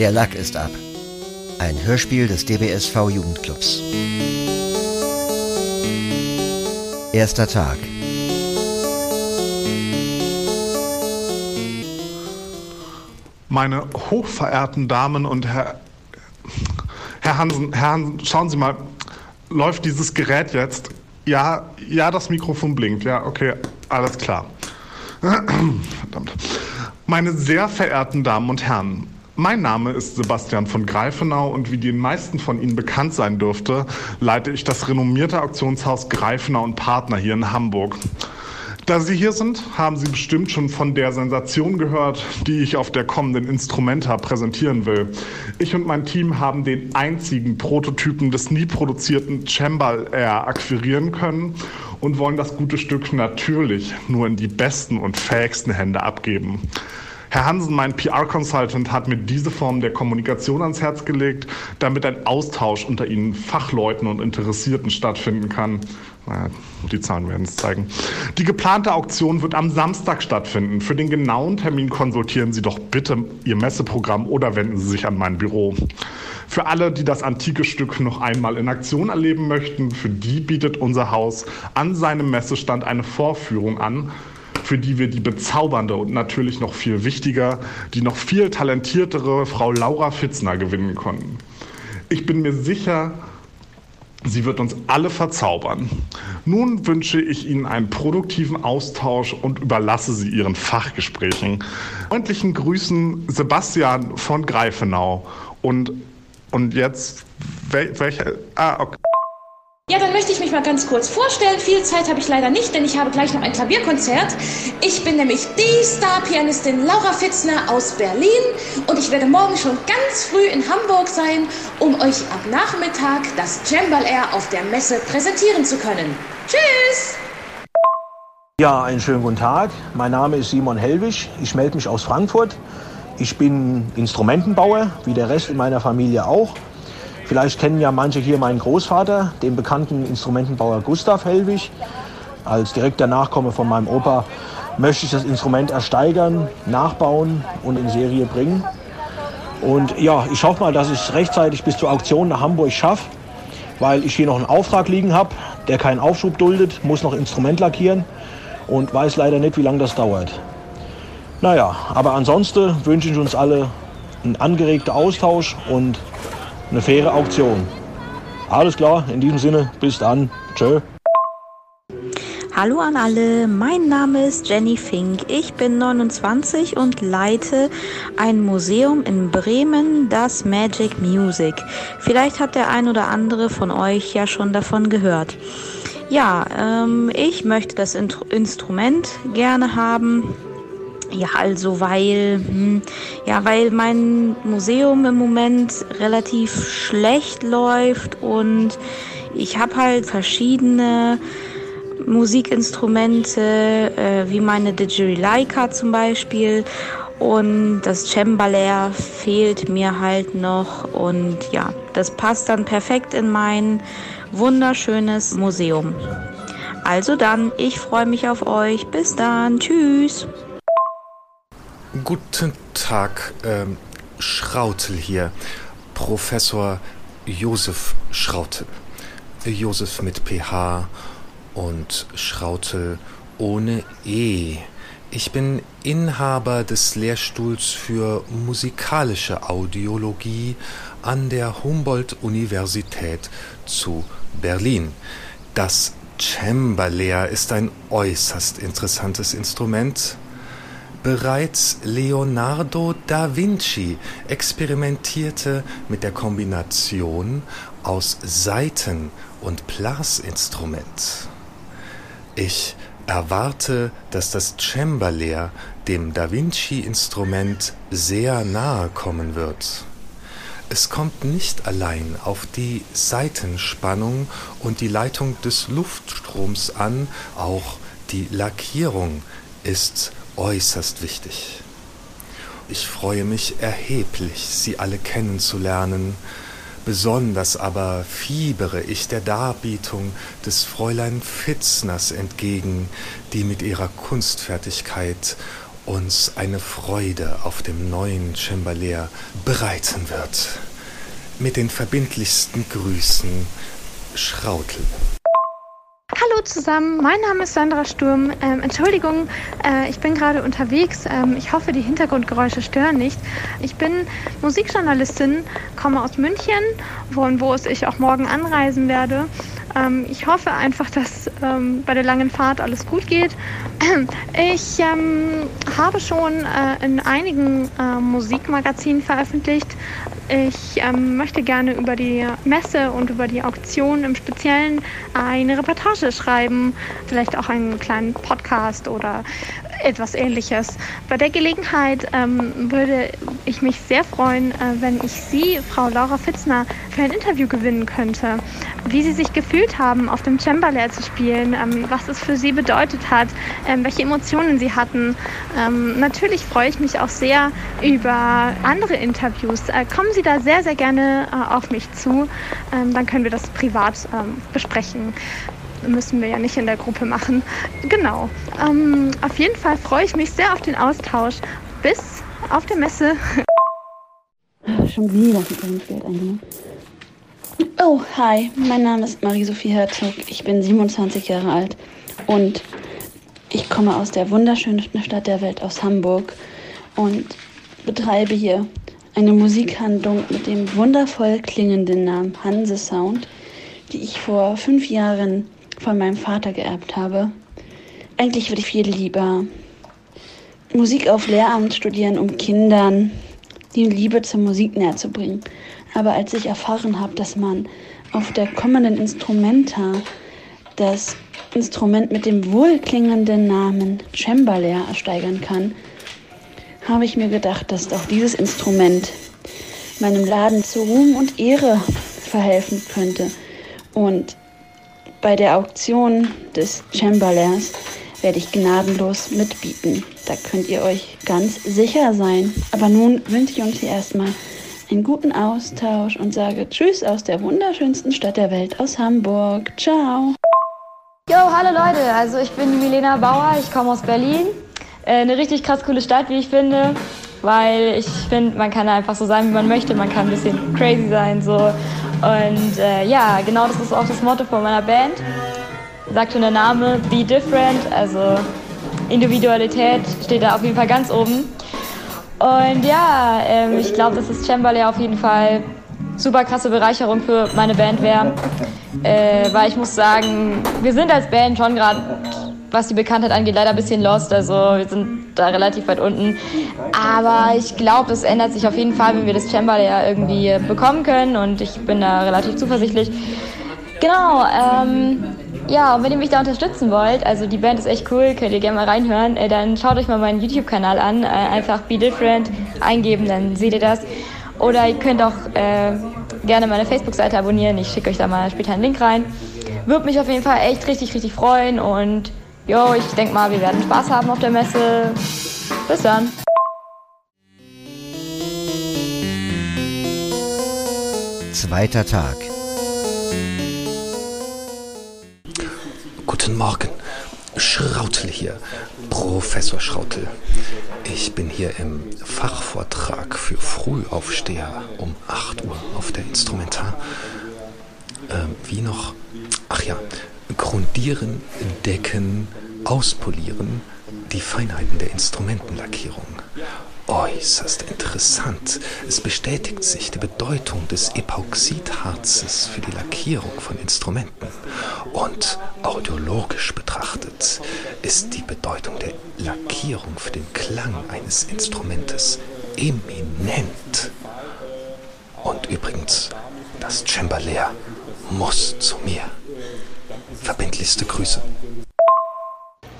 Der Lack ist ab. Ein Hörspiel des DBSV Jugendclubs. Erster Tag. Meine hochverehrten Damen und Herr, Herr Hansen, Herr Hansen, schauen Sie mal, läuft dieses Gerät jetzt? Ja, ja, das Mikrofon blinkt. Ja, okay, alles klar. Verdammt. Meine sehr verehrten Damen und Herren, mein Name ist Sebastian von Greifenau und wie den meisten von Ihnen bekannt sein dürfte, leite ich das renommierte Auktionshaus Greifenau und Partner hier in Hamburg. Da Sie hier sind, haben Sie bestimmt schon von der Sensation gehört, die ich auf der kommenden Instrumenta präsentieren will. Ich und mein Team haben den einzigen Prototypen des nie produzierten Chambal Air akquirieren können und wollen das gute Stück natürlich nur in die besten und fähigsten Hände abgeben. Herr Hansen, mein PR-Consultant, hat mir diese Form der Kommunikation ans Herz gelegt, damit ein Austausch unter Ihnen Fachleuten und Interessierten stattfinden kann. Die Zahlen werden es zeigen. Die geplante Auktion wird am Samstag stattfinden. Für den genauen Termin konsultieren Sie doch bitte Ihr Messeprogramm oder wenden Sie sich an mein Büro. Für alle, die das antike Stück noch einmal in Aktion erleben möchten, für die bietet unser Haus an seinem Messestand eine Vorführung an, für die wir die bezaubernde und natürlich noch viel wichtiger, die noch viel talentiertere Frau Laura Fitzner gewinnen konnten. Ich bin mir sicher, Sie wird uns alle verzaubern. Nun wünsche ich Ihnen einen produktiven Austausch und überlasse Sie Ihren Fachgesprächen. Freundlichen Grüßen Sebastian von Greifenau. Und, und jetzt, wel, welche? Ah, okay. Ja, dann möchte ich mich mal ganz kurz vorstellen. Viel Zeit habe ich leider nicht, denn ich habe gleich noch ein Klavierkonzert. Ich bin nämlich die Star-Pianistin Laura Fitzner aus Berlin und ich werde morgen schon ganz früh in Hamburg sein, um euch ab Nachmittag das Jambal Air auf der Messe präsentieren zu können. Tschüss! Ja, einen schönen guten Tag. Mein Name ist Simon Hellwig. Ich melde mich aus Frankfurt. Ich bin Instrumentenbauer, wie der Rest in meiner Familie auch. Vielleicht kennen ja manche hier meinen Großvater, den bekannten Instrumentenbauer Gustav Hellwig. Als direkter Nachkomme von meinem Opa möchte ich das Instrument ersteigern, nachbauen und in Serie bringen. Und ja, ich hoffe mal, dass ich es rechtzeitig bis zur Auktion nach Hamburg schaffe, weil ich hier noch einen Auftrag liegen habe, der keinen Aufschub duldet, muss noch Instrument lackieren und weiß leider nicht, wie lange das dauert. Naja, aber ansonsten wünsche ich uns alle einen angeregten Austausch und eine faire Auktion. Alles klar, in diesem Sinne, bis dann. Tschö. Hallo an alle, mein Name ist Jenny Fink. Ich bin 29 und leite ein Museum in Bremen, das Magic Music. Vielleicht hat der ein oder andere von euch ja schon davon gehört. Ja, ähm, ich möchte das Instrument gerne haben ja, also weil, hm, ja, weil mein Museum im Moment relativ schlecht läuft und ich habe halt verschiedene Musikinstrumente, äh, wie meine Didgeridoo zum Beispiel. Und das Cembalair fehlt mir halt noch. Und ja, das passt dann perfekt in mein wunderschönes Museum. Also dann, ich freue mich auf euch. Bis dann. Tschüss. Guten Tag, ähm, Schrautel hier. Professor Josef Schrautel. Josef mit PH und Schrautel ohne E. Ich bin Inhaber des Lehrstuhls für musikalische Audiologie an der Humboldt-Universität zu Berlin. Das Cembalo ist ein äußerst interessantes Instrument, Bereits Leonardo da Vinci experimentierte mit der Kombination aus Saiten und Blasinstrument. Ich erwarte, dass das Cembalo dem Da Vinci-Instrument sehr nahe kommen wird. Es kommt nicht allein auf die Saitenspannung und die Leitung des Luftstroms an, auch die Lackierung ist äußerst wichtig. Ich freue mich erheblich, Sie alle kennenzulernen, besonders aber fiebere ich der Darbietung des Fräulein Fitzners entgegen, die mit ihrer Kunstfertigkeit uns eine Freude auf dem neuen Cembalier bereiten wird. Mit den verbindlichsten Grüßen, Schrautel. Hallo zusammen, mein Name ist Sandra Sturm. Ähm, Entschuldigung, äh, ich bin gerade unterwegs. Ähm, ich hoffe, die Hintergrundgeräusche stören nicht. Ich bin Musikjournalistin, komme aus München, von wo ich auch morgen anreisen werde. Ähm, ich hoffe einfach, dass ähm, bei der langen Fahrt alles gut geht. Ich ähm, habe schon äh, in einigen äh, Musikmagazinen veröffentlicht. Ich ähm, möchte gerne über die Messe und über die Auktion im Speziellen eine Reportage schreiben, vielleicht auch einen kleinen Podcast oder etwas ähnliches. Bei der Gelegenheit ähm, würde ich mich sehr freuen, äh, wenn ich Sie, Frau Laura Fitzner, für ein Interview gewinnen könnte. Wie Sie sich gefühlt haben, auf dem Cembalo zu spielen, ähm, was es für Sie bedeutet hat, ähm, welche Emotionen Sie hatten. Ähm, natürlich freue ich mich auch sehr über andere Interviews. Äh, kommen Sie da sehr, sehr gerne äh, auf mich zu. Ähm, dann können wir das privat ähm, besprechen müssen wir ja nicht in der Gruppe machen. Genau. Ähm, auf jeden Fall freue ich mich sehr auf den Austausch. Bis auf der Messe. Schon wieder Geld eingenommen. Oh, hi, mein Name ist Marie-Sophie Herzog. Ich bin 27 Jahre alt und ich komme aus der wunderschönsten Stadt der Welt, aus Hamburg und betreibe hier eine Musikhandlung mit dem wundervoll klingenden Namen Hanse Sound, die ich vor fünf Jahren von meinem Vater geerbt habe. Eigentlich würde ich viel lieber Musik auf Lehramt studieren, um Kindern die Liebe zur Musik näher zu bringen. Aber als ich erfahren habe, dass man auf der kommenden Instrumenta das Instrument mit dem wohlklingenden Namen Cembalo ersteigern kann, habe ich mir gedacht, dass auch dieses Instrument meinem Laden zu Ruhm und Ehre verhelfen könnte. Und bei der Auktion des Chamberlains werde ich gnadenlos mitbieten. Da könnt ihr euch ganz sicher sein. Aber nun wünsche ich uns hier erstmal einen guten Austausch und sage Tschüss aus der wunderschönsten Stadt der Welt, aus Hamburg. Ciao. Jo, hallo Leute, also ich bin Milena Bauer, ich komme aus Berlin. Äh, eine richtig krass coole Stadt, wie ich finde, weil ich finde, man kann einfach so sein, wie man möchte. Man kann ein bisschen crazy sein, so und äh, ja, genau das ist auch das Motto von meiner Band. Sagt schon der Name, Be Different, also Individualität steht da auf jeden Fall ganz oben. Und ja, ähm, ich glaube, dass das Chamberlain auf jeden Fall super krasse Bereicherung für meine Band wäre. Äh, weil ich muss sagen, wir sind als Band schon gerade was die Bekanntheit angeht, leider ein bisschen lost. Also wir sind da relativ weit unten. Aber ich glaube, es ändert sich auf jeden Fall, wenn wir das Chamber ja irgendwie bekommen können. Und ich bin da relativ zuversichtlich. Genau, ähm, ja, und wenn ihr mich da unterstützen wollt, also die Band ist echt cool, könnt ihr gerne mal reinhören, äh, dann schaut euch mal meinen YouTube-Kanal an, äh, einfach Be Different eingeben, dann seht ihr das. Oder ihr könnt auch äh, gerne meine Facebook-Seite abonnieren, ich schicke euch da mal später einen Link rein. Würde mich auf jeden Fall echt richtig, richtig freuen und Jo, ich denke mal, wir werden Spaß haben auf der Messe. Bis dann. Zweiter Tag. Guten Morgen. Schrautel hier. Professor Schrautel. Ich bin hier im Fachvortrag für Frühaufsteher um 8 Uhr auf der Instrumentar. Ähm, wie noch? Ach ja, grundieren, decken, auspolieren die Feinheiten der Instrumentenlackierung. Äußerst interessant. Es bestätigt sich die Bedeutung des Epoxidharzes für die Lackierung von Instrumenten. Und audiologisch betrachtet ist die Bedeutung der Lackierung für den Klang eines Instrumentes eminent. Und übrigens, das Cembalier muss zu mir. Verbindlichste Grüße.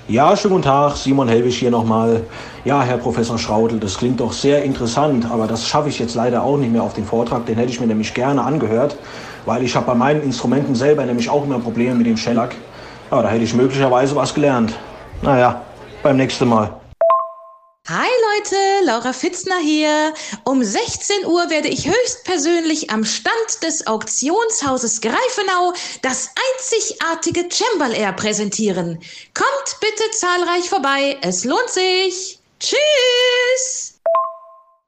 Ja, schönen guten Tag, Simon Helwig hier nochmal. Ja, Herr Professor Schrautel, das klingt doch sehr interessant, aber das schaffe ich jetzt leider auch nicht mehr auf den Vortrag. Den hätte ich mir nämlich gerne angehört, weil ich habe bei meinen Instrumenten selber nämlich auch immer Probleme mit dem Shellac. Ja, da hätte ich möglicherweise was gelernt. Naja, beim nächsten Mal. Leute, Laura Fitzner hier. Um 16 Uhr werde ich höchstpersönlich am Stand des Auktionshauses Greifenau das einzigartige Chamberl Air präsentieren. Kommt bitte zahlreich vorbei, es lohnt sich. Tschüss!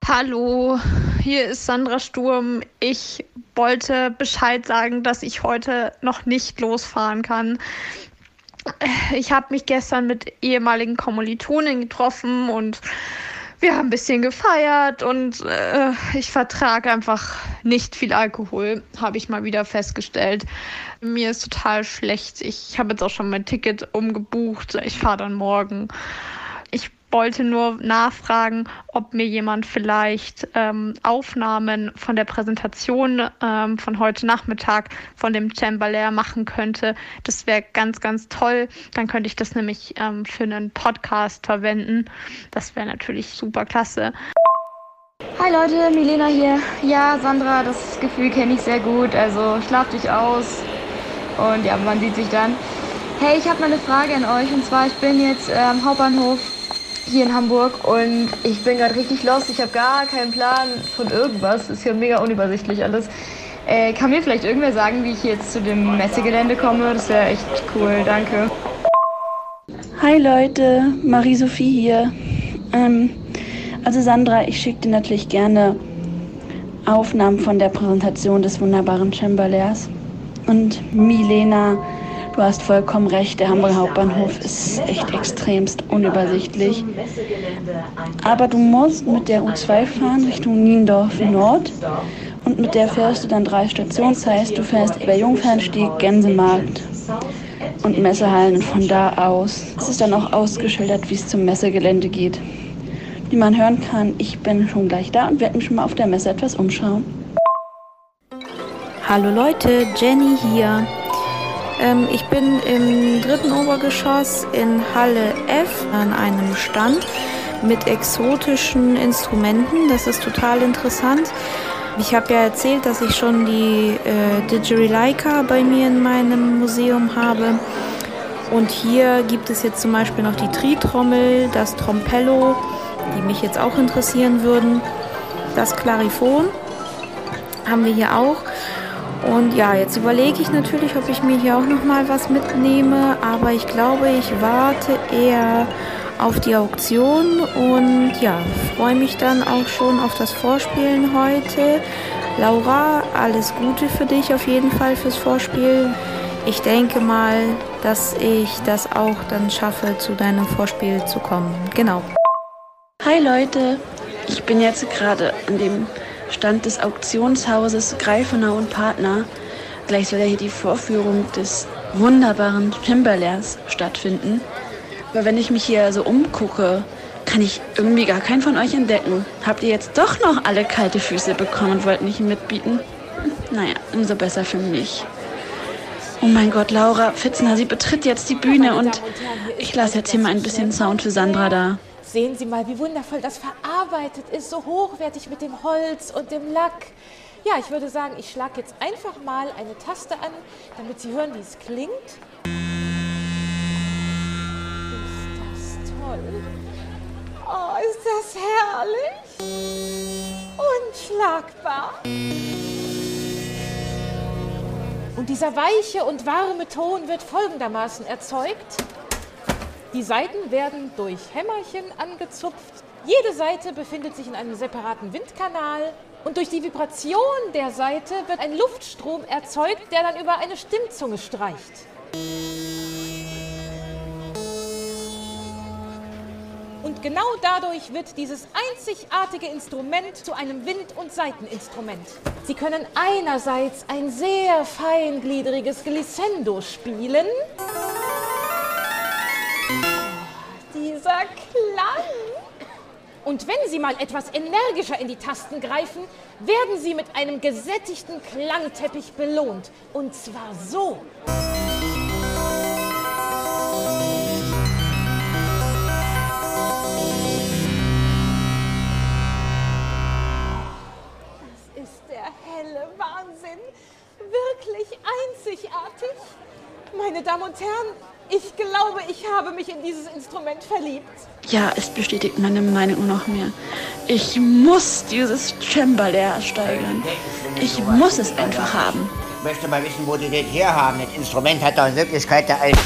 Hallo, hier ist Sandra Sturm. Ich wollte Bescheid sagen, dass ich heute noch nicht losfahren kann. Ich habe mich gestern mit ehemaligen Kommilitonen getroffen und wir haben ein bisschen gefeiert und äh, ich vertrage einfach nicht viel Alkohol, habe ich mal wieder festgestellt. Mir ist total schlecht. Ich habe jetzt auch schon mein Ticket umgebucht. Ich fahre dann morgen. Ich wollte nur nachfragen, ob mir jemand vielleicht ähm, Aufnahmen von der Präsentation ähm, von heute Nachmittag von dem Chamberlain machen könnte. Das wäre ganz, ganz toll. Dann könnte ich das nämlich ähm, für einen Podcast verwenden. Das wäre natürlich super klasse. Hi Leute, Milena hier. Ja, Sandra, das Gefühl kenne ich sehr gut. Also schlaf dich aus und ja, man sieht sich dann. Hey, ich habe mal eine Frage an euch und zwar, ich bin jetzt am Hauptbahnhof hier in Hamburg und ich bin gerade richtig lost. Ich habe gar keinen Plan von irgendwas. Ist hier mega unübersichtlich alles. Äh, kann mir vielleicht irgendwer sagen, wie ich jetzt zu dem Messegelände komme? Das wäre echt cool. Danke. Hi Leute, Marie-Sophie hier. Ähm, also Sandra, ich schicke dir natürlich gerne Aufnahmen von der Präsentation des wunderbaren Chamberlairs. Und Milena, Du hast vollkommen recht, der Hamburger Hauptbahnhof ist echt extremst unübersichtlich. Aber du musst mit der U2 fahren Richtung Niendorf Nord und mit der fährst du dann drei Stationen. Das heißt, du fährst über Jungfernstieg, Gänsemarkt und Messehallen und von da aus. Es ist dann auch ausgeschildert, wie es zum Messegelände geht. Wie man hören kann, ich bin schon gleich da und werde mich schon mal auf der Messe etwas umschauen. Hallo Leute, Jenny hier. Ähm, ich bin im dritten Obergeschoss in Halle F an einem Stand mit exotischen Instrumenten. Das ist total interessant. Ich habe ja erzählt, dass ich schon die äh, Didgeridoo bei mir in meinem Museum habe. Und hier gibt es jetzt zum Beispiel noch die Tritrommel, das Trompello, die mich jetzt auch interessieren würden. Das Klariphon haben wir hier auch. Und ja, jetzt überlege ich natürlich, ob ich mir hier auch noch mal was mitnehme, aber ich glaube, ich warte eher auf die Auktion und ja, freue mich dann auch schon auf das Vorspielen heute. Laura, alles Gute für dich auf jeden Fall fürs Vorspiel. Ich denke mal, dass ich das auch dann schaffe, zu deinem Vorspiel zu kommen. Genau. Hi Leute, ich bin jetzt gerade an dem Stand des Auktionshauses Greifenau und Partner. Gleich soll ja hier die Vorführung des wunderbaren Timberlairs stattfinden. Aber wenn ich mich hier so umgucke, kann ich irgendwie gar keinen von euch entdecken. Habt ihr jetzt doch noch alle kalte Füße bekommen und wollt nicht mitbieten? Naja, umso besser für mich. Oh mein Gott, Laura Fitzner, sie betritt jetzt die Bühne und ich lasse jetzt hier mal ein bisschen Sound für Sandra da. Sehen Sie mal, wie wundervoll das verarbeitet ist, so hochwertig mit dem Holz und dem Lack. Ja, ich würde sagen, ich schlage jetzt einfach mal eine Taste an, damit Sie hören, wie es klingt. Ist das toll? Oh, ist das herrlich? Unschlagbar. Und dieser weiche und warme Ton wird folgendermaßen erzeugt. Die Saiten werden durch Hämmerchen angezupft. Jede Seite befindet sich in einem separaten Windkanal und durch die Vibration der Seite wird ein Luftstrom erzeugt, der dann über eine Stimmzunge streicht. Und genau dadurch wird dieses einzigartige Instrument zu einem Wind- und Saiteninstrument. Sie können einerseits ein sehr feingliedriges Glissando spielen dieser Klang. Und wenn Sie mal etwas energischer in die Tasten greifen, werden Sie mit einem gesättigten Klangteppich belohnt. Und zwar so. Das ist der helle Wahnsinn. Wirklich einzigartig. Meine Damen und Herren, ich glaube, ich habe mich in dieses Instrument verliebt. Ja, es bestätigt meine Meinung noch mehr. Ich muss dieses Cembalo steigern. Ich muss es einfach haben. Ich möchte mal wissen, wo die das herhaben. Das Instrument hat doch in Wirklichkeit der Alt.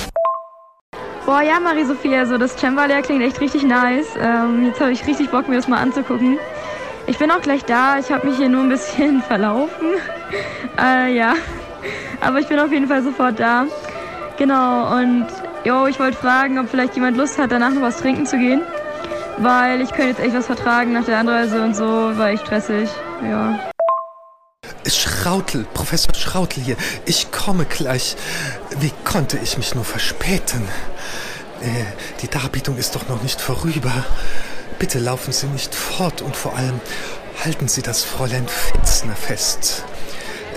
Boah, ja, Marie-Sophie, also das Cembalo klingt echt richtig nice. Ähm, jetzt habe ich richtig Bock, mir das mal anzugucken. Ich bin auch gleich da. Ich habe mich hier nur ein bisschen verlaufen. äh, ja, aber ich bin auf jeden Fall sofort da. Genau, und jo, ich wollte fragen, ob vielleicht jemand Lust hat, danach noch was trinken zu gehen. Weil ich könnte jetzt echt was vertragen nach der Anreise und so, war echt stressig. Ja. Schrautel, Professor Schrautel hier. Ich komme gleich. Wie konnte ich mich nur verspäten? Äh, die Darbietung ist doch noch nicht vorüber. Bitte laufen Sie nicht fort und vor allem halten Sie das Fräulein Fitzner fest.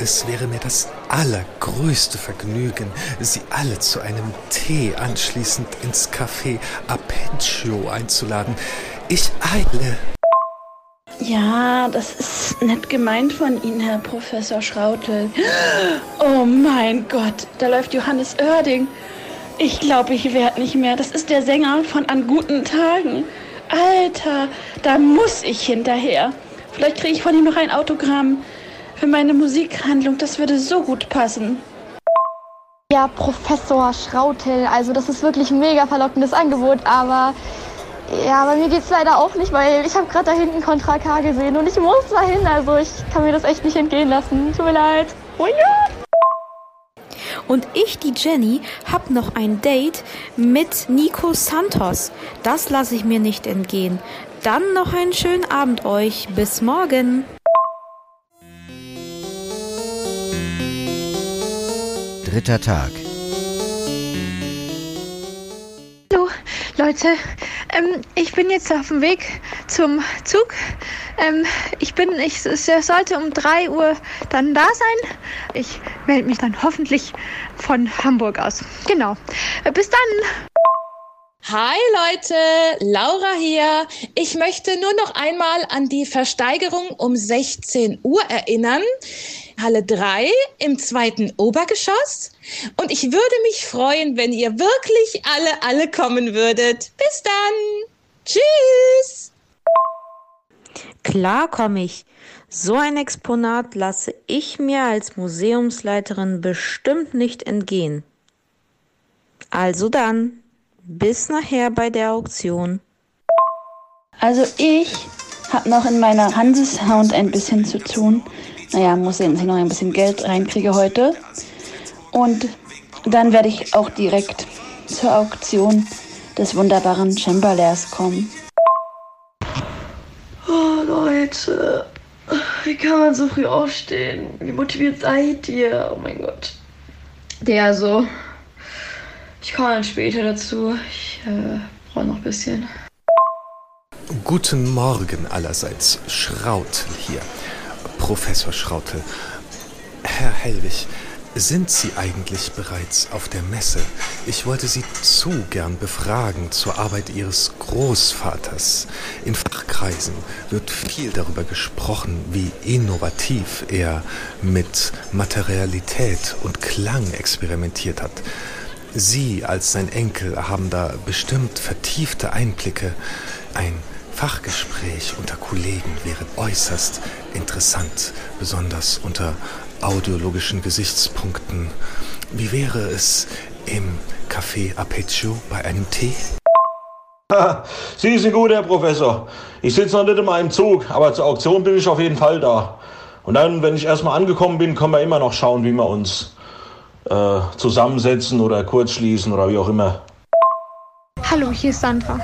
Es wäre mir das allergrößte Vergnügen, Sie alle zu einem Tee anschließend ins Café Apencio einzuladen. Ich eile. Ja, das ist nett gemeint von Ihnen, Herr Professor Schrautel. Oh mein Gott, da läuft Johannes Oerding. Ich glaube, ich werde nicht mehr. Das ist der Sänger von An guten Tagen. Alter, da muss ich hinterher. Vielleicht kriege ich von ihm noch ein Autogramm für meine Musikhandlung. Das würde so gut passen. Ja, Professor Schrautel, also das ist wirklich ein mega verlockendes Angebot, aber ja, bei mir geht es leider auch nicht, weil ich habe gerade da hinten Contra K gesehen und ich muss da hin, also ich kann mir das echt nicht entgehen lassen. Tut mir leid. Oh ja. Und ich, die Jenny, hab noch ein Date mit Nico Santos. Das lasse ich mir nicht entgehen. Dann noch einen schönen Abend euch. Bis morgen. Dritter Tag. Hallo Leute, ähm, ich bin jetzt auf dem Weg zum Zug. Ähm, ich bin, ich es sollte um 3 Uhr dann da sein. Ich melde mich dann hoffentlich von Hamburg aus. Genau. Bis dann. Hi Leute, Laura hier. Ich möchte nur noch einmal an die Versteigerung um 16 Uhr erinnern. Halle 3 im zweiten Obergeschoss. Und ich würde mich freuen, wenn ihr wirklich alle, alle kommen würdet. Bis dann. Tschüss. Klar komme ich. So ein Exponat lasse ich mir als Museumsleiterin bestimmt nicht entgehen. Also dann, bis nachher bei der Auktion. Also ich habe noch in meiner Hansesound ein bisschen zu tun. Naja, muss sehen, dass ich noch ein bisschen Geld reinkriege heute. Und dann werde ich auch direkt zur Auktion des wunderbaren Chamberlairs kommen. Oh Leute, wie kann man so früh aufstehen? Wie motiviert seid ihr? Oh mein Gott. Ja, so. Ich komme dann später dazu. Ich äh, brauche noch ein bisschen. Guten Morgen allerseits. Schrautel hier. Professor Schrautel. Herr Hellwig, sind Sie eigentlich bereits auf der Messe? Ich wollte Sie zu gern befragen zur Arbeit Ihres Großvaters. In Fachkreisen wird viel darüber gesprochen, wie innovativ er mit Materialität und Klang experimentiert hat. Sie als sein Enkel haben da bestimmt vertiefte Einblicke. Ein Fachgespräch unter Kollegen wäre äußerst interessant, besonders unter audiologischen Gesichtspunkten. Wie wäre es im Café Apecio bei einem Tee? Sie sind gut, Herr Professor. Ich sitze noch nicht in meinem Zug, aber zur Auktion bin ich auf jeden Fall da. Und dann, wenn ich erstmal angekommen bin, können wir immer noch schauen, wie wir uns äh, zusammensetzen oder kurz schließen oder wie auch immer. Hallo, hier ist Sandra.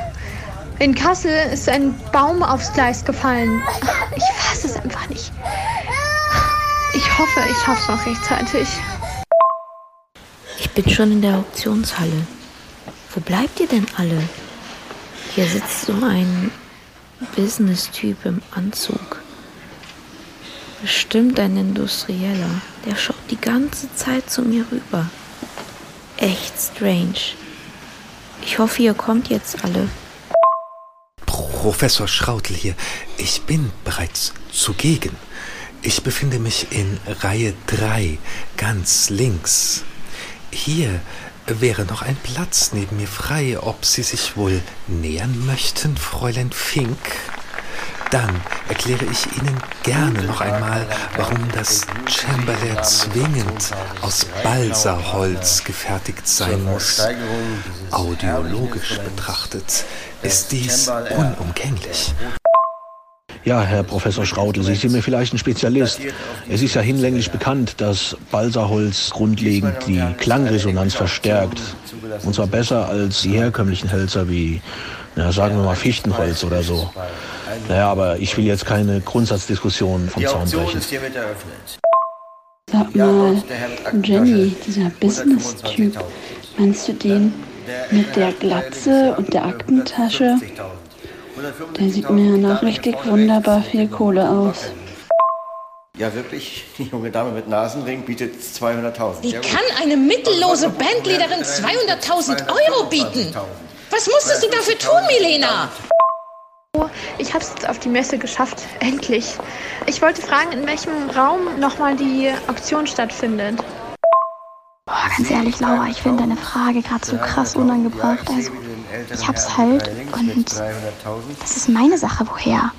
In Kassel ist ein Baum aufs Gleis gefallen. Ich fasse es einfach nicht. Ich hoffe, ich schaffe es noch rechtzeitig. Ich bin schon in der Auktionshalle. Wo bleibt ihr denn alle? Hier sitzt so ein Business-Typ im Anzug. Bestimmt ein Industrieller. Der schaut die ganze Zeit zu mir rüber. Echt strange. Ich hoffe, ihr kommt jetzt alle. Professor Schrautel hier. Ich bin bereits zugegen. Ich befinde mich in Reihe 3, ganz links. Hier wäre noch ein Platz neben mir frei, ob Sie sich wohl nähern möchten, Fräulein Fink? Dann erkläre ich Ihnen gerne noch einmal, warum das Chamberlain zwingend aus Balsaholz gefertigt sein muss. Audiologisch betrachtet ist dies unumgänglich. Ja, Herr Professor Schrautel, Sie sind mir vielleicht ein Spezialist. Es ist ja hinlänglich bekannt, dass Balsaholz grundlegend die Klangresonanz verstärkt. Und zwar besser als die herkömmlichen Hölzer wie, na, sagen wir mal, Fichtenholz oder so. Naja, aber ich will jetzt keine Grundsatzdiskussion vom Zaun brechen. Sag mal, Jenny, dieser Business-Typ, meinst du den mit der Glatze und der Aktentasche? Der sieht mir nach richtig wunderbar viel Kohle aus. Ja, wirklich, die junge Dame mit Nasenring bietet 200.000. Wie kann eine mittellose Bandleaderin 200.000 Euro bieten? Was musstest du dafür tun, Milena? Ich habe es jetzt auf die Messe geschafft, endlich. Ich wollte fragen, in welchem Raum nochmal die Auktion stattfindet. Boah, ganz ehrlich, Laura, ich finde deine Frage gerade so krass unangebracht. Also, ich hab's halt und das ist meine Sache, woher?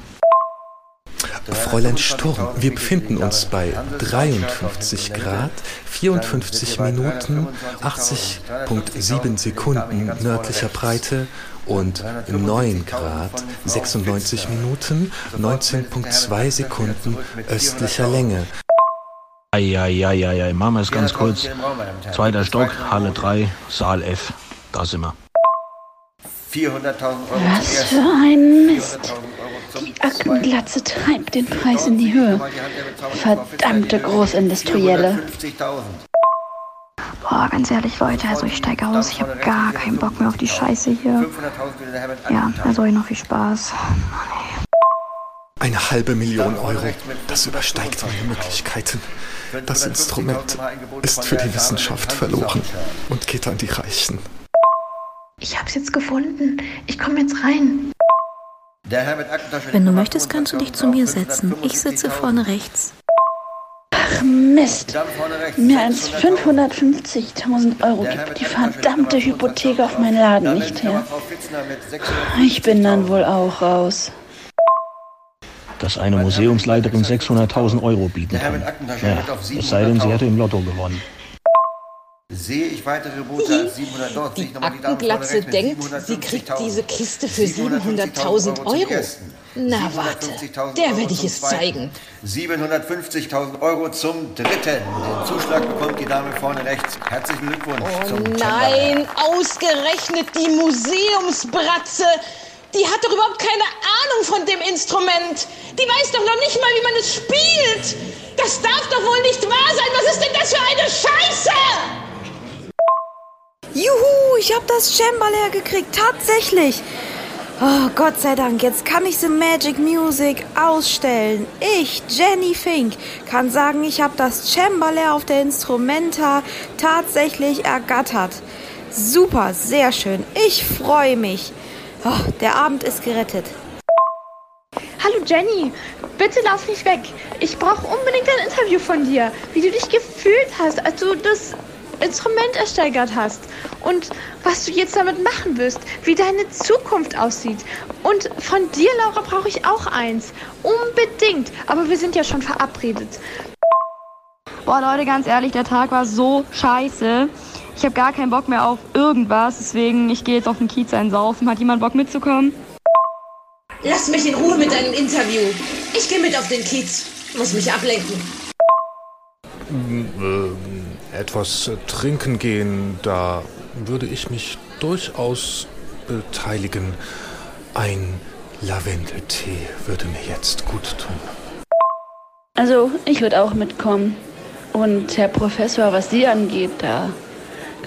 Fräulein Sturm, wir befinden uns bei 53 Grad, 54 Minuten, 80,7 Sekunden nördlicher Breite und 9 Grad, 96 Minuten, 19,2 Sekunden östlicher Länge. Eieieiei, machen wir es ganz kurz. Zweiter Stock, Halle 3, Saal F. Da sind wir. 400.000 Euro. Was für ein Mist. Die Aktenglatze treibt den Preis in die Höhe. Verdammte Großindustrielle. Boah, ganz ehrlich, Leute, also ich steige aus. Ich habe gar keinen Bock mehr auf die Scheiße hier. Ja, also euch noch viel Spaß. Eine halbe Million Euro, das übersteigt meine Möglichkeiten. Das Instrument ist für die Wissenschaft verloren und geht an die Reichen. Ich hab's jetzt gefunden. Ich komme jetzt rein. Wenn du möchtest, kannst du dich zu mir setzen. Ich sitze vorne rechts. Ach Mist. Mehr als 550.000 Euro gibt die verdammte Hypothek auf meinen Laden nicht her. Ich bin dann wohl auch raus. Dass eine Museumsleiterin 600.000 Euro bieten kann. Ja, es sei denn, sie hätte im Lotto gewonnen. Sehe ich weitere Boote als 700 dort? Die Aktenglatze denkt, sie kriegt diese Kiste für 700.000 Euro. Na warte, der werde ich es zeigen. 750.000 Euro zum dritten. Den Zuschlag bekommt die Dame vorne rechts. Herzlichen Glückwunsch Oh zum nein, ausgerechnet die Museumsbratze. Die hat doch überhaupt keine Ahnung von dem Instrument. Die weiß doch noch nicht mal, wie man es spielt. Das darf doch wohl nicht wahr sein. Was ist denn das für eine Scheiße? Juhu, ich habe das Cembalo gekriegt, tatsächlich. Oh, Gott sei Dank, jetzt kann ich The Magic Music ausstellen. Ich, Jenny Fink, kann sagen, ich habe das Cembalo auf der Instrumenta tatsächlich ergattert. Super, sehr schön. Ich freue mich. Oh, der Abend ist gerettet. Hallo Jenny, bitte lauf nicht weg. Ich brauche unbedingt ein Interview von dir, wie du dich gefühlt hast, als du das Instrument ersteigert hast und was du jetzt damit machen wirst, wie deine Zukunft aussieht. Und von dir, Laura, brauche ich auch eins. Unbedingt. Aber wir sind ja schon verabredet. Boah, Leute, ganz ehrlich, der Tag war so scheiße. Ich habe gar keinen Bock mehr auf irgendwas, deswegen ich gehe jetzt auf den Kiez einsaufen. Hat jemand Bock mitzukommen? Lass mich in Ruhe mit deinem Interview. Ich gehe mit auf den Kiez. Muss mich ablenken. Ähm, etwas äh, trinken gehen, da würde ich mich durchaus beteiligen. Ein Lavendeltee würde mir jetzt gut tun. Also, ich würde auch mitkommen. Und Herr Professor, was Sie angeht, da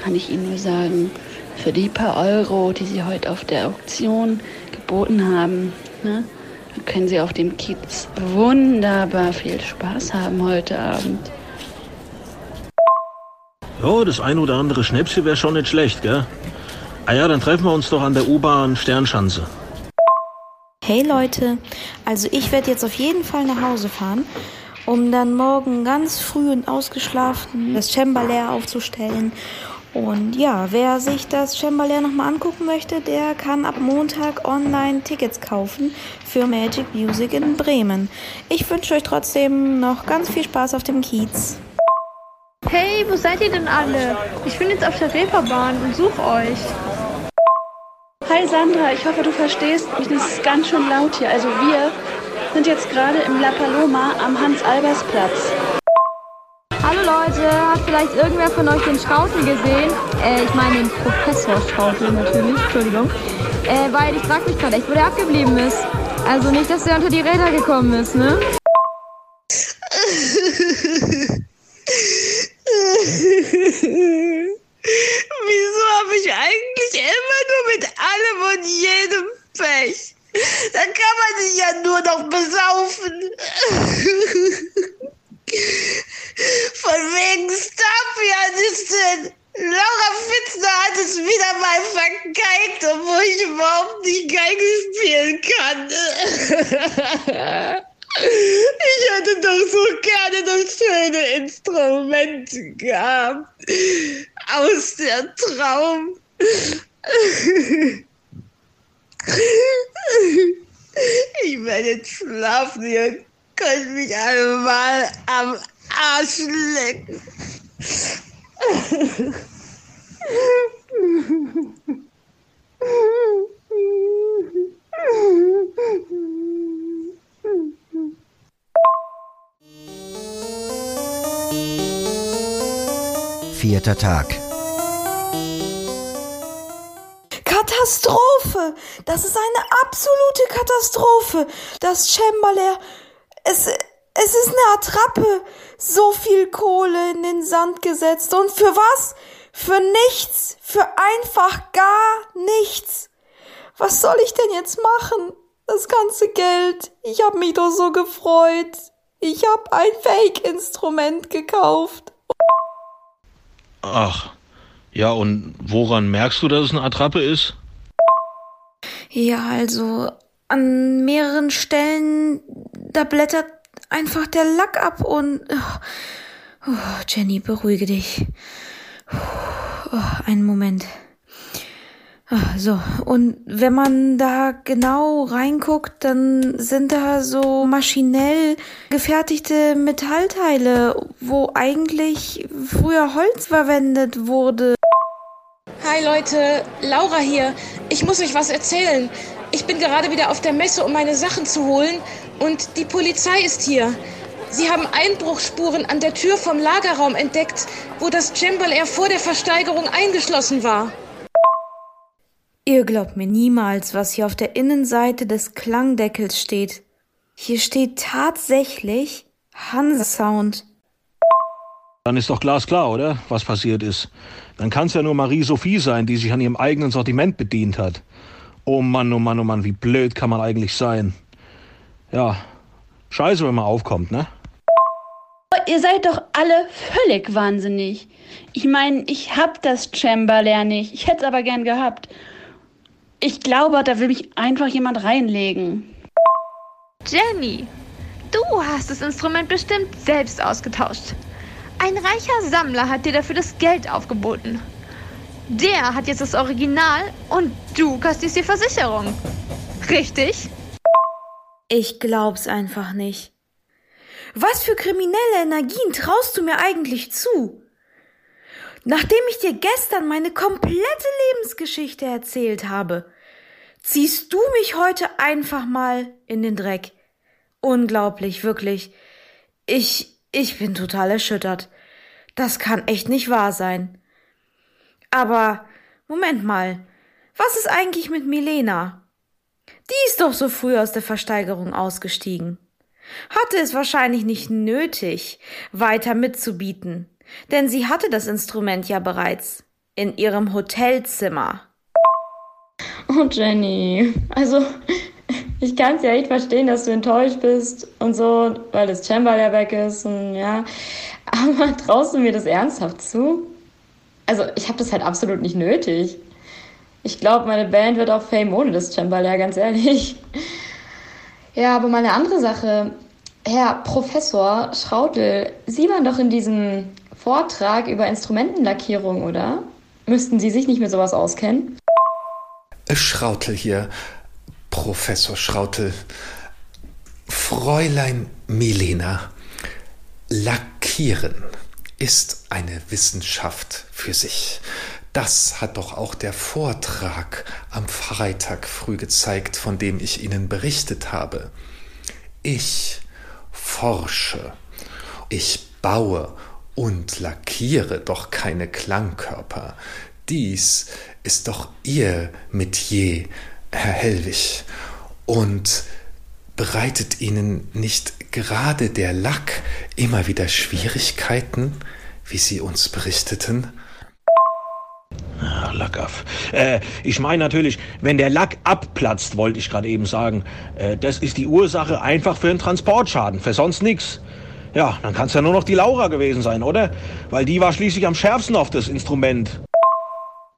kann ich Ihnen nur sagen, für die paar Euro, die Sie heute auf der Auktion geboten haben, ne, können Sie auf dem Kiez wunderbar viel Spaß haben heute Abend. Ja, das ein oder andere Schnäpschen wäre schon nicht schlecht, gell? Ah ja, dann treffen wir uns doch an der U-Bahn Sternschanze. Hey Leute, also ich werde jetzt auf jeden Fall nach Hause fahren, um dann morgen ganz früh und ausgeschlafen das Cembalo aufzustellen Und ja, wer sich das Chamberlain nochmal angucken möchte, der kann ab Montag online Tickets kaufen für Magic Music in Bremen. Ich wünsche euch trotzdem noch ganz viel Spaß auf dem Kiez. Hey, wo seid ihr denn alle? Ich bin jetzt auf der Reeperbahn und suche euch. Hi Sandra, ich hoffe, du verstehst mich. Das ist ganz schön laut hier. Also wir sind jetzt gerade im La Paloma am Hans-Albers-Platz. Hallo Leute, hat vielleicht irgendwer von euch den Schrautel gesehen? Äh, ich meine den Professor Schrautel natürlich, Entschuldigung. Äh, weil ich frag mich gerade echt, wo der abgeblieben ist. Also nicht, dass der unter die Räder gekommen ist, ne? Wieso habe ich eigentlich immer nur mit und jedem Pech? Da kann man sich ja nur noch besaufen. Von wegen Star-Pianistin. Laura Fitzner hat es wieder mal vergeigt, obwohl ich überhaupt nicht Geige spielen kann. Ich hätte doch so gerne das schöne Instrument gehabt. Aus der Traum. Ich werde jetzt schlafen. Ihr könnt mich alle mal am Arsch lecken. Vierter Tag. Katastrophe! Das ist eine absolute Katastrophe! Das Chamberlain, es, es ist eine Attrappe. So viel Kohle in den Sand gesetzt. Und für was? Für nichts. Für einfach gar nichts. Was soll ich denn jetzt machen? Das ganze Geld. Ich hab mich doch so gefreut. Ich hab ein Fake-Instrument gekauft. Ach, ja, und woran merkst du, dass es eine Attrappe ist? Ja, also an mehreren Stellen, da blättert einfach der Lack ab und... Oh, oh, Jenny, beruhige dich. Oh, einen Moment. Ah, So, und wenn man da genau reinguckt, dann sind da so maschinell gefertigte Metallteile, wo eigentlich früher Holz verwendet wurde. Hi Leute, Laura hier. Ich muss euch was erzählen. Ich bin gerade wieder auf der Messe, um meine Sachen zu holen und die Polizei ist hier. Sie haben Einbruchsspuren an der Tür vom Lagerraum entdeckt, wo das Gimbal Air vor der Versteigerung eingeschlossen war. Ihr glaubt mir niemals, was hier auf der Innenseite des Klangdeckels steht. Hier steht tatsächlich Hansa Sound. Dann ist doch glasklar, oder? Was passiert ist. Dann kann es ja nur Marie-Sophie sein, die sich an ihrem eigenen Sortiment bedient hat. Oh Mann, oh Mann, oh Mann, wie blöd kann man eigentlich sein? Ja, scheiße, wenn man aufkommt, ne? Ihr seid doch alle völlig wahnsinnig. Ich meine, ich hab das Chamberlain nicht. Ich hätte es aber gern gehabt. Ich glaube, da will mich einfach jemand reinlegen. Jenny, du hast das Instrument bestimmt selbst ausgetauscht. Ein reicher Sammler hat dir dafür das Geld aufgeboten. Der hat jetzt das Original und du kostest die Versicherung. Richtig? Ich glaub's einfach nicht. Was für kriminelle Energien traust du mir eigentlich zu? Nachdem ich dir gestern meine komplette Lebensgeschichte erzählt habe, ziehst du mich heute einfach mal in den Dreck. Unglaublich, wirklich. Ich, ich bin total erschüttert. Das kann echt nicht wahr sein. Aber, Moment mal. Was ist eigentlich mit Milena? Die ist doch so früh aus der Versteigerung ausgestiegen. Hatte es wahrscheinlich nicht nötig, weiter mitzubieten, denn sie hatte das Instrument ja bereits in ihrem Hotelzimmer. Oh Jenny, also ich kann es ja echt verstehen, dass du enttäuscht bist und so, weil das Chamberlain weg ist und ja. Aber traust du mir das ernsthaft zu? Also ich habe das halt absolut nicht nötig. Ich glaube, meine Band wird auch Fame ohne das Chamberlain, ganz ehrlich. Ja, aber mal eine andere Sache. Herr Professor Schrautel, Sie waren doch in diesem Vortrag über Instrumentenlackierung, oder? Müssten Sie sich nicht mit sowas auskennen? Schrautel hier, Professor Schrautel. Fräulein Milena, Lackieren ist eine Wissenschaft für sich. Das hat doch auch der Vortrag am Freitag früh gezeigt, von dem ich Ihnen berichtet habe. Ich forsche, ich baue und lackiere doch keine Klangkörper. Dies ist doch Ihr Metier, Herr Hellwig. Und bereitet Ihnen nicht gerade der Lack immer wieder Schwierigkeiten, wie Sie uns berichteten? Ach, Lack ab. Äh, ich meine natürlich, wenn der Lack abplatzt, wollte ich gerade eben sagen, äh, das ist die Ursache einfach für einen Transportschaden, für sonst nichts. Ja, dann kann es ja nur noch die Laura gewesen sein, oder? Weil die war schließlich am schärfsten auf das Instrument.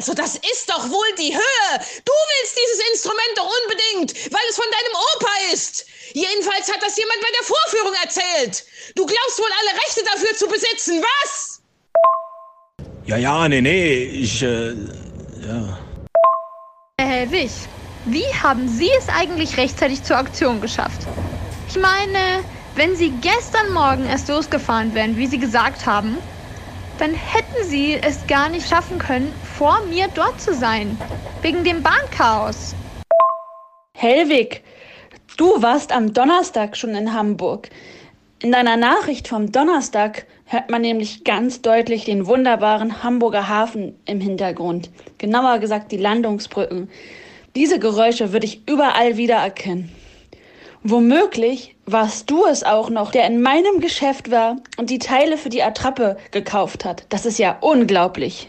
Also das ist doch wohl die Höhe. Du willst dieses Instrument doch unbedingt, weil es von deinem Opa ist. Jedenfalls hat das jemand bei der Vorführung erzählt. Du glaubst wohl alle Rechte dafür zu besitzen, was? Ja, ja, nee, nee, ich, äh, ja. Herr Hellwig, wie haben Sie es eigentlich rechtzeitig zur Aktion geschafft? Ich meine, wenn Sie gestern Morgen erst losgefahren wären, wie Sie gesagt haben, dann hätten Sie es gar nicht schaffen können, vor mir dort zu sein. Wegen dem Bahnchaos. Hellwig, du warst am Donnerstag schon in Hamburg. In deiner Nachricht vom Donnerstag hört man nämlich ganz deutlich den wunderbaren Hamburger Hafen im Hintergrund. Genauer gesagt die Landungsbrücken. Diese Geräusche würde ich überall wiedererkennen. Womöglich warst du es auch noch, der in meinem Geschäft war und die Teile für die Attrappe gekauft hat. Das ist ja unglaublich.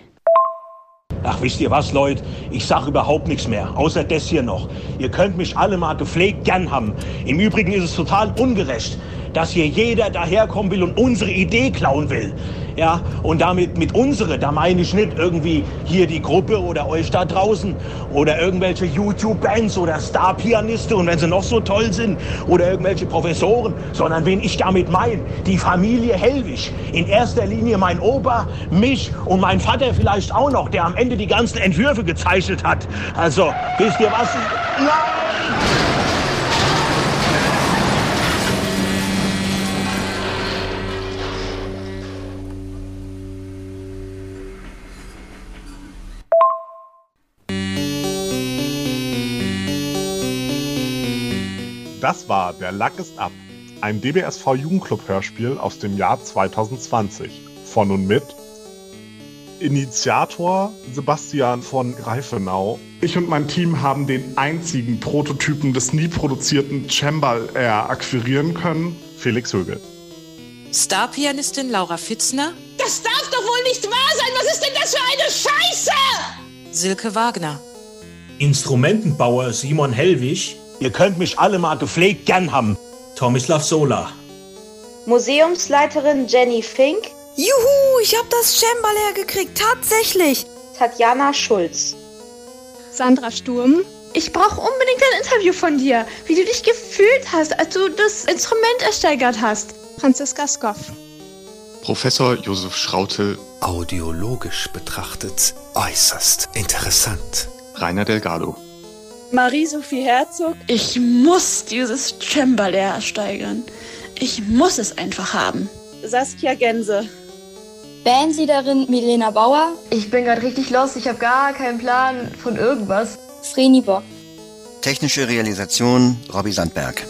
Ach, wisst ihr was, Leute? Ich sag überhaupt nichts mehr, außer das hier noch. Ihr könnt mich alle mal gepflegt gern haben. Im Übrigen ist es total ungerecht, dass hier jeder daherkommen will und unsere Idee klauen will. Ja, und damit mit unsere, da meine ich nicht irgendwie hier die Gruppe oder euch da draußen oder irgendwelche YouTube-Bands oder Star-Pianiste und wenn sie noch so toll sind oder irgendwelche Professoren, sondern wen ich damit meine, die Familie Hellwig. In erster Linie mein Opa, mich und mein Vater vielleicht auch noch, der am Ende die ganzen Entwürfe gezeichnet hat. Also, wisst ihr was? Nein! Das war Der Lack ist ab, ein DBSV Jugendclub-Hörspiel aus dem Jahr 2020. Von und mit Initiator Sebastian von Greifenau. Ich und mein Team haben den einzigen Prototypen des nie produzierten Cembal Air akquirieren können, Felix Högel. Starpianistin Laura Fitzner, Das darf doch wohl nicht wahr sein. Was ist denn das für eine Scheiße? Silke Wagner, Instrumentenbauer Simon Hellwig. Ihr könnt mich alle mal gepflegt gern haben. Tomislav Sola. Museumsleiterin Jenny Fink, Juhu, ich hab das Cembalo gekriegt, tatsächlich. Tatjana Schulz. Sandra Sturm, ich brauche unbedingt ein Interview von dir, wie du dich gefühlt hast, als du das Instrument ersteigert hast. Franziska Skoff. Professor Josef Schrautel. Audiologisch betrachtet äußerst interessant. Rainer Delgado. Marie-Sophie Herzog, ich muss dieses Cembalo ersteigern. Ich muss es einfach haben. Saskia Gänse. Bandleaderin Milena Bauer, Ich bin gerade richtig lost, ich habe gar keinen Plan von irgendwas. Vreni Bock. Technische Realisation Robbie Sandberg.